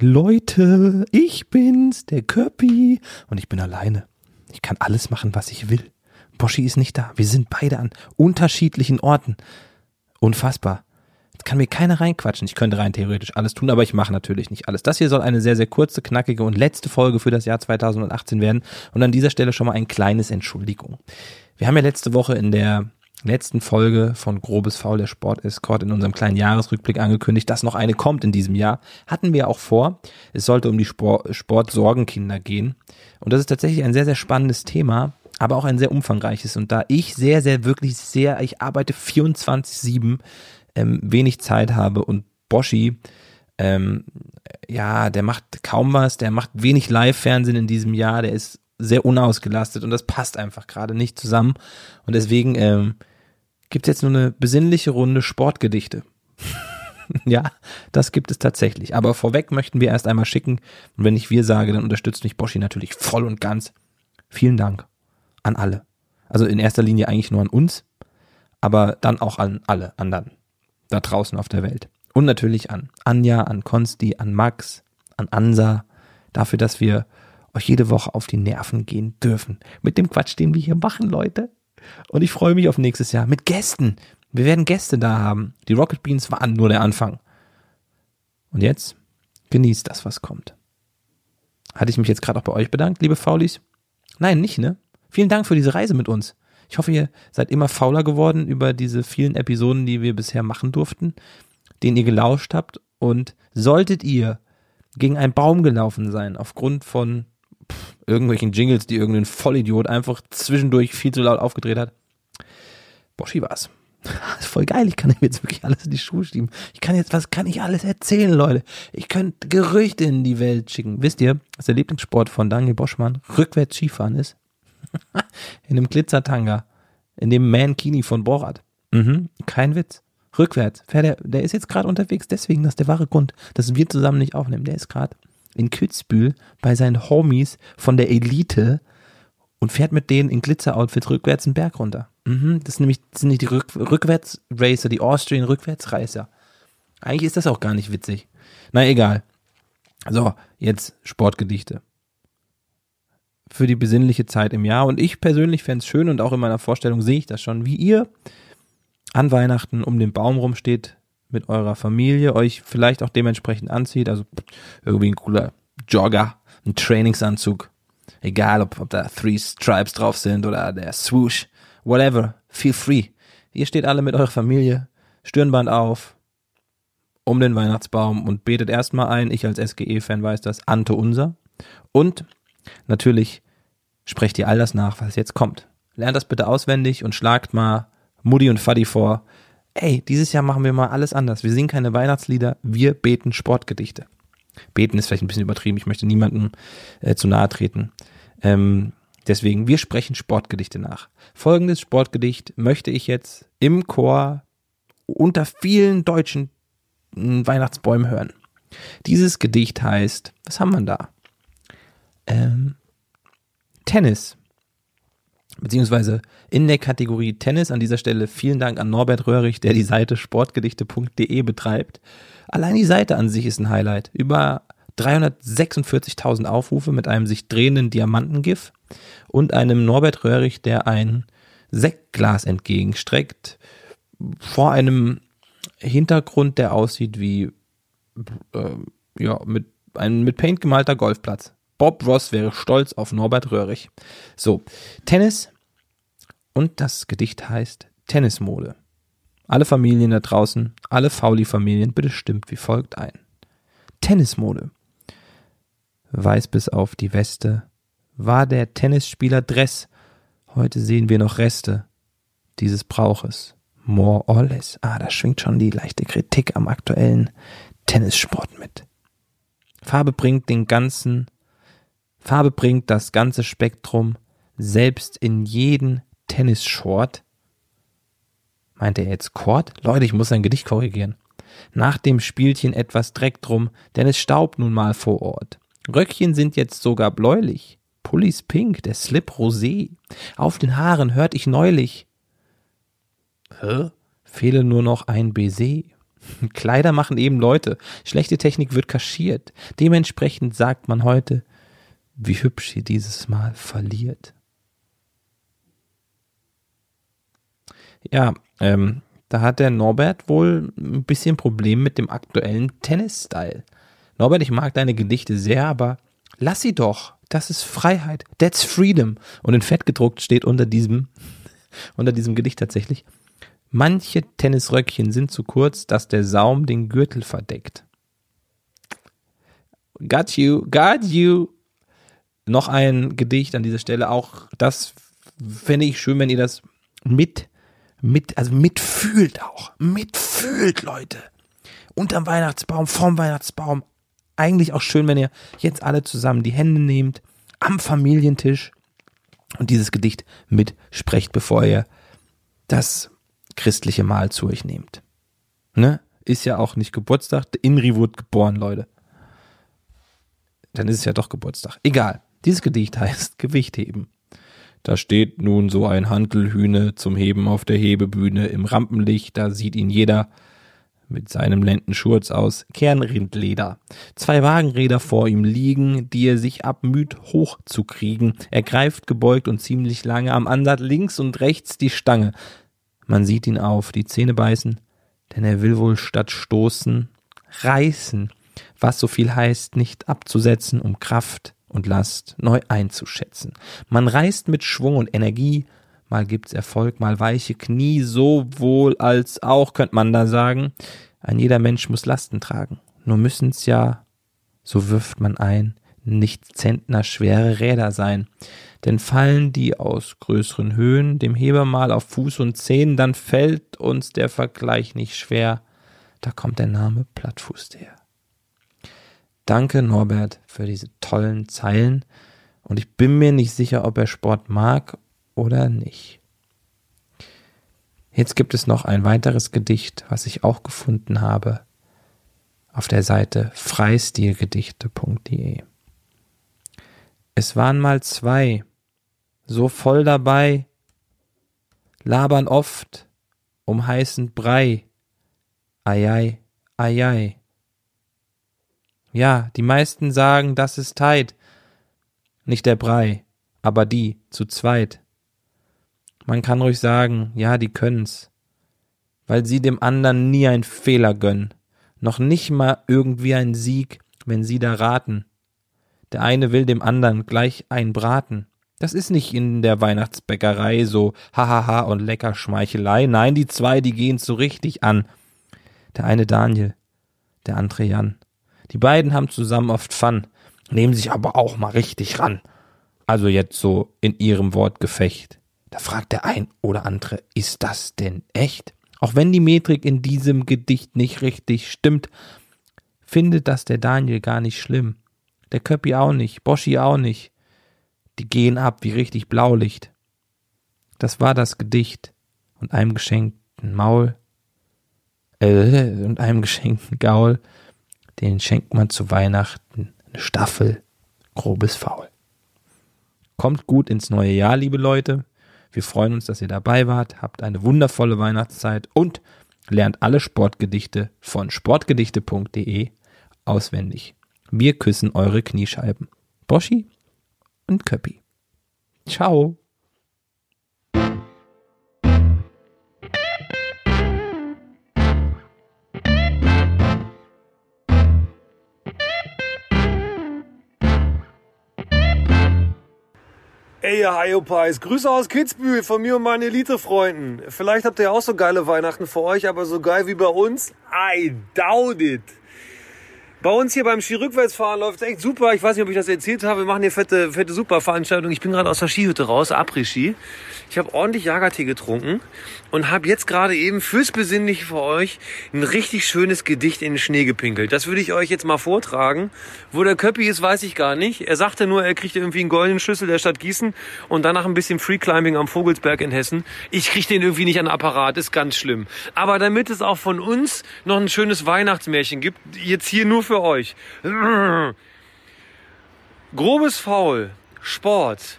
Leute, ich bin's, der Köppi. Und ich bin alleine. Ich kann alles machen, was ich will. Boschi ist nicht da. Wir sind beide an unterschiedlichen Orten. Unfassbar. Jetzt kann mir keiner reinquatschen. Ich könnte rein theoretisch alles tun, aber ich mache natürlich nicht alles. Das hier soll eine sehr, sehr kurze, knackige und letzte Folge für das Jahr 2018 werden. Und an dieser Stelle schon mal ein kleines Entschuldigung. Wir haben ja letzte Woche in der letzten Folge von Grobes Faul der Sport Escort in unserem kleinen Jahresrückblick angekündigt, dass noch eine kommt in diesem Jahr. Hatten wir auch vor. Es sollte um die Sport, Sportsorgenkinder gehen. Und das ist tatsächlich ein sehr, sehr spannendes Thema, aber auch ein sehr umfangreiches. Und da ich sehr, sehr, wirklich sehr, ich arbeite 24-7, ähm, wenig Zeit habe und Boschi, ähm, ja, der macht kaum was, der macht wenig Live-Fernsehen in diesem Jahr, der ist sehr unausgelastet und das passt einfach gerade nicht zusammen. Und deswegen ähm, gibt es jetzt nur eine besinnliche Runde Sportgedichte. ja, das gibt es tatsächlich. Aber vorweg möchten wir erst einmal schicken, und wenn ich wir sage, dann unterstützt mich Boschi natürlich voll und ganz. Vielen Dank an alle. Also in erster Linie eigentlich nur an uns, aber dann auch an alle anderen da draußen auf der Welt. Und natürlich an Anja, an Konsti, an Max, an Ansa, dafür, dass wir euch jede Woche auf die Nerven gehen dürfen. Mit dem Quatsch, den wir hier machen, Leute. Und ich freue mich auf nächstes Jahr mit Gästen. Wir werden Gäste da haben. Die Rocket Beans waren nur der Anfang. Und jetzt genießt das, was kommt. Hatte ich mich jetzt gerade auch bei euch bedankt, liebe Faulis? Nein, nicht, ne? Vielen Dank für diese Reise mit uns. Ich hoffe, ihr seid immer fauler geworden über diese vielen Episoden, die wir bisher machen durften, denen ihr gelauscht habt. Und solltet ihr gegen einen Baum gelaufen sein, aufgrund von pff, irgendwelchen Jingles, die irgendein Vollidiot einfach zwischendurch viel zu laut aufgedreht hat, Boschi war's. Das ist voll geil. Ich kann ihm jetzt wirklich alles in die Schuhe schieben. Ich kann jetzt, was kann ich alles erzählen, Leute? Ich könnte Gerüchte in die Welt schicken. Wisst ihr, dass der Lieblingssport von Daniel Boschmann rückwärts Skifahren ist? in einem Glitzertanga. In dem Mankini von Borat. Mhm, kein Witz. Rückwärts. Der, der ist jetzt gerade unterwegs, deswegen, das ist der wahre Grund, dass wir zusammen nicht aufnehmen. Der ist gerade in Kützbühel bei seinen Homies von der Elite und fährt mit denen in Glitzeroutfits rückwärts einen Berg runter. Mhm, das sind nämlich sind nicht die Rück Rückwärtsracer, die Austrian Rückwärtsreißer. Eigentlich ist das auch gar nicht witzig. Na egal. So, jetzt Sportgedichte für die besinnliche Zeit im Jahr. Und ich persönlich fände es schön und auch in meiner Vorstellung sehe ich das schon, wie ihr an Weihnachten um den Baum rumsteht mit eurer Familie, euch vielleicht auch dementsprechend anzieht. Also irgendwie ein cooler Jogger, ein Trainingsanzug. Egal, ob, ob da Three Stripes drauf sind oder der Swoosh, whatever, feel free. Ihr steht alle mit eurer Familie, Stirnband auf, um den Weihnachtsbaum und betet erstmal ein. Ich als SGE-Fan weiß das, Ante Unser. Und Natürlich sprecht ihr all das nach, was jetzt kommt. Lernt das bitte auswendig und schlagt mal Mutti und Faddy vor. Ey, dieses Jahr machen wir mal alles anders. Wir singen keine Weihnachtslieder, wir beten Sportgedichte. Beten ist vielleicht ein bisschen übertrieben, ich möchte niemandem äh, zu nahe treten. Ähm, deswegen, wir sprechen Sportgedichte nach. Folgendes Sportgedicht möchte ich jetzt im Chor unter vielen deutschen hm, Weihnachtsbäumen hören. Dieses Gedicht heißt, was haben wir da? ähm, Tennis. Beziehungsweise in der Kategorie Tennis an dieser Stelle vielen Dank an Norbert Röhrig, der die Seite sportgedichte.de betreibt. Allein die Seite an sich ist ein Highlight. Über 346.000 Aufrufe mit einem sich drehenden Diamantengif und einem Norbert Röhrig, der ein Sektglas entgegenstreckt vor einem Hintergrund, der aussieht wie äh, ja mit ein mit Paint gemalter Golfplatz. Bob Ross wäre stolz auf Norbert Röhrig. So, Tennis und das Gedicht heißt Tennismode. Alle Familien da draußen, alle Fauli-Familien, bitte stimmt wie folgt ein. Tennismode. Weiß bis auf die Weste war der Tennisspieler Dress. Heute sehen wir noch Reste dieses Brauches. More or less. Ah, da schwingt schon die leichte Kritik am aktuellen Tennissport mit. Farbe bringt den ganzen Farbe bringt das ganze Spektrum, selbst in jeden Tennisshort. Meint er jetzt Kord? Leute, ich muss sein Gedicht korrigieren. Nach dem Spielchen etwas Dreck drum, denn es staubt nun mal vor Ort. Röckchen sind jetzt sogar bläulich. Pullis pink, der Slip rosé. Auf den Haaren hört ich neulich. Hä? Fehle nur noch ein Baiser. Kleider machen eben Leute. Schlechte Technik wird kaschiert. Dementsprechend sagt man heute, wie hübsch sie dieses Mal verliert. Ja, ähm, da hat der Norbert wohl ein bisschen Problem mit dem aktuellen Tennis-Style. Norbert, ich mag deine Gedichte sehr, aber lass sie doch. Das ist Freiheit. That's freedom. Und in Fett gedruckt steht unter diesem, unter diesem Gedicht tatsächlich, manche Tennisröckchen sind zu kurz, dass der Saum den Gürtel verdeckt. Got you, got you. Noch ein Gedicht an dieser Stelle. Auch das fände ich schön, wenn ihr das mit, mit, also mitfühlt auch. Mitfühlt, Leute. Unterm Weihnachtsbaum, vorm Weihnachtsbaum, eigentlich auch schön, wenn ihr jetzt alle zusammen die Hände nehmt, am Familientisch und dieses Gedicht mitsprecht, bevor ihr das christliche Mahl zu euch nehmt. Ne? Ist ja auch nicht Geburtstag. Inri wurde geboren, Leute. Dann ist es ja doch Geburtstag. Egal. Dieses Gedicht heißt Gewicht heben. Da steht nun so ein Hantelhühne zum Heben auf der Hebebühne im Rampenlicht, da sieht ihn jeder, mit seinem Lendenschurz aus Kernrindleder. Zwei Wagenräder vor ihm liegen, die er sich abmüht hochzukriegen. Er greift gebeugt und ziemlich lange am Ansatz links und rechts die Stange. Man sieht ihn auf, die Zähne beißen, denn er will wohl statt stoßen reißen, was so viel heißt, nicht abzusetzen, um Kraft und Last neu einzuschätzen. Man reißt mit Schwung und Energie, mal gibt's Erfolg, mal weiche Knie, sowohl als auch, könnte man da sagen. Ein jeder Mensch muss Lasten tragen. Nur müssen's ja, so wirft man ein, nicht Zentner schwere Räder sein. Denn fallen die aus größeren Höhen dem Heber mal auf Fuß und Zehen, dann fällt uns der Vergleich nicht schwer. Da kommt der Name Plattfuß her. Danke Norbert für diese tollen Zeilen und ich bin mir nicht sicher, ob er Sport mag oder nicht. Jetzt gibt es noch ein weiteres Gedicht, was ich auch gefunden habe auf der Seite freistilgedichte.de. Es waren mal zwei, so voll dabei, labern oft um heißen Brei. Eiei, eiei. Ja, die meisten sagen, das ist Teit. Nicht der Brei, aber die zu zweit. Man kann ruhig sagen, ja, die können's. Weil sie dem anderen nie einen Fehler gönnen. Noch nicht mal irgendwie ein Sieg, wenn sie da raten. Der eine will dem anderen gleich ein braten. Das ist nicht in der Weihnachtsbäckerei so hahaha und lecker Schmeichelei. Nein, die zwei, die gehen's so richtig an. Der eine Daniel, der andere Jan. Die beiden haben zusammen oft Fun, nehmen sich aber auch mal richtig ran. Also jetzt so in ihrem Wortgefecht. Da fragt der ein oder andere, ist das denn echt? Auch wenn die Metrik in diesem Gedicht nicht richtig stimmt, findet das der Daniel gar nicht schlimm. Der Köppi auch nicht, Boschi auch nicht. Die gehen ab wie richtig Blaulicht. Das war das Gedicht und einem geschenkten Maul äh, und einem geschenkten Gaul, den schenkt man zu Weihnachten eine Staffel grobes Faul. Kommt gut ins neue Jahr, liebe Leute. Wir freuen uns, dass ihr dabei wart, habt eine wundervolle Weihnachtszeit und lernt alle Sportgedichte von sportgedichte.de auswendig. Wir küssen eure Kniescheiben. Boschi und Köppi. Ciao. Ey, ihr Hyopies, Grüße aus Kitzbühel von mir und meinen Elite-Freunden. Vielleicht habt ihr auch so geile Weihnachten für euch, aber so geil wie bei uns? I doubt it. Bei uns hier beim Skirückwärtsfahren läuft es echt super. Ich weiß nicht, ob ich das erzählt habe. Wir machen hier fette, fette Superveranstaltung. Ich bin gerade aus der Skihütte raus, Après-Ski. Ich habe ordentlich Jagertee getrunken und habe jetzt gerade eben fürs Besinnliche für euch ein richtig schönes Gedicht in den Schnee gepinkelt. Das würde ich euch jetzt mal vortragen. Wo der Köppi ist, weiß ich gar nicht. Er sagte nur, er kriegt irgendwie einen goldenen Schlüssel der Stadt Gießen und danach ein bisschen Freeclimbing am Vogelsberg in Hessen. Ich kriege den irgendwie nicht an Apparat, ist ganz schlimm. Aber damit es auch von uns noch ein schönes Weihnachtsmärchen gibt, jetzt hier nur für euch. Grobes Faul, Sport,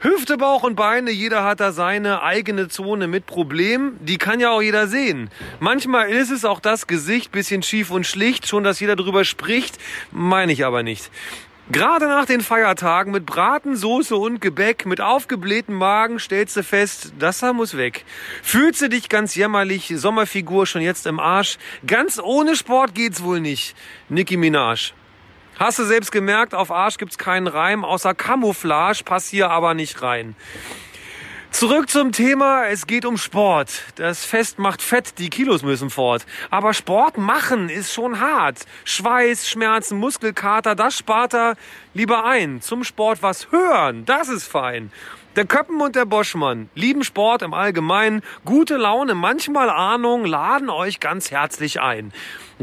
Hüfte, Bauch und Beine, jeder hat da seine eigene Zone mit Problem. Die kann ja auch jeder sehen. Manchmal ist es auch das Gesicht bisschen schief und schlicht, schon dass jeder drüber spricht, meine ich aber nicht. Gerade nach den Feiertagen mit Braten, Soße und Gebäck, mit aufgeblähten Magen stellst du fest, das da muss weg. Fühlst du dich ganz jämmerlich, Sommerfigur schon jetzt im Arsch? Ganz ohne Sport geht's wohl nicht. Nicki Minaj. Hast du selbst gemerkt, auf Arsch gibt's keinen Reim, außer Camouflage, pass hier aber nicht rein. Zurück zum Thema, es geht um Sport. Das Fest macht fett, die Kilos müssen fort. Aber Sport machen ist schon hart. Schweiß, Schmerzen, Muskelkater, das spart er lieber ein. Zum Sport was hören, das ist fein. Der Köppen und der Boschmann lieben Sport im Allgemeinen, gute Laune, manchmal Ahnung, laden euch ganz herzlich ein.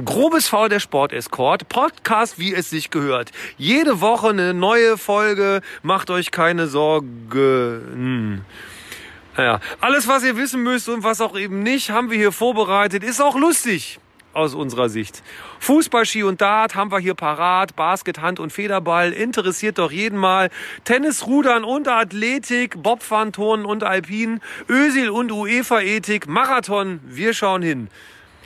Grobes Faul der Sport-Escort, Podcast, wie es sich gehört. Jede Woche eine neue Folge, macht euch keine Sorgen. Ja, alles, was ihr wissen müsst und was auch eben nicht, haben wir hier vorbereitet. Ist auch lustig aus unserer Sicht. Fußball, Ski und Dart haben wir hier parat. Basket, Hand und Federball interessiert doch jeden mal. Tennis, Rudern und Athletik, Bobfahren, Turnen und Alpin, Ösil und UEFA-Ethik, Marathon. Wir schauen hin.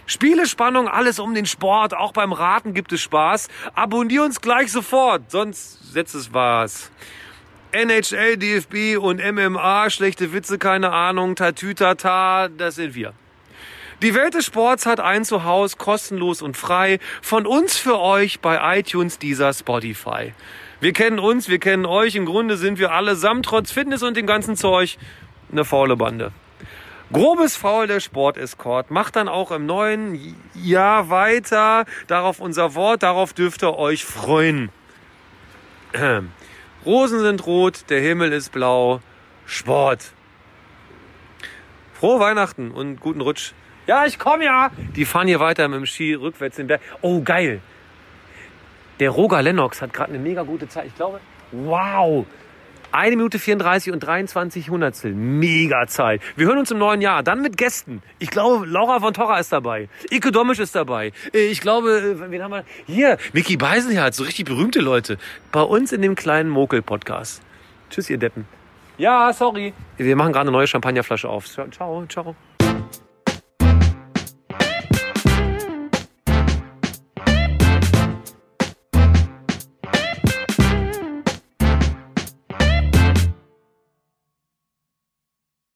Spiele, Spannung, alles um den Sport. Auch beim Raten gibt es Spaß. Abonnier uns gleich sofort, sonst setzt es was. NHL, DFB und MMA, schlechte Witze, keine Ahnung, Tatütata, das sind wir. Die Welt des Sports hat ein Zuhause, kostenlos und frei. Von uns für euch bei iTunes, dieser Spotify. Wir kennen uns, wir kennen euch. Im Grunde sind wir allesamt trotz Fitness und dem ganzen Zeug eine faule Bande. Grobes Faul der Sport-Escort macht dann auch im neuen Jahr weiter. Darauf unser Wort, darauf dürft ihr euch freuen. Rosen sind rot, der Himmel ist blau. Sport. Frohe Weihnachten und guten Rutsch. Ja, ich komme ja. Die fahren hier weiter mit dem Ski rückwärts den Berg. Oh, geil. Der Roger Lennox hat gerade eine mega gute Zeit. Ich glaube, wow. Eine Minute 34 und 23 Hundertstel. Mega Zeit. Wir hören uns im neuen Jahr. Dann mit Gästen. Ich glaube, Laura von Torra ist dabei. Ike Domisch ist dabei. Ich glaube, wen haben wir? Hier, Mickey Beisenherz. So richtig berühmte Leute. Bei uns in dem kleinen Mokel-Podcast. Tschüss, ihr Deppen. Ja, sorry. Wir machen gerade eine neue Champagnerflasche auf. Ciao, ciao.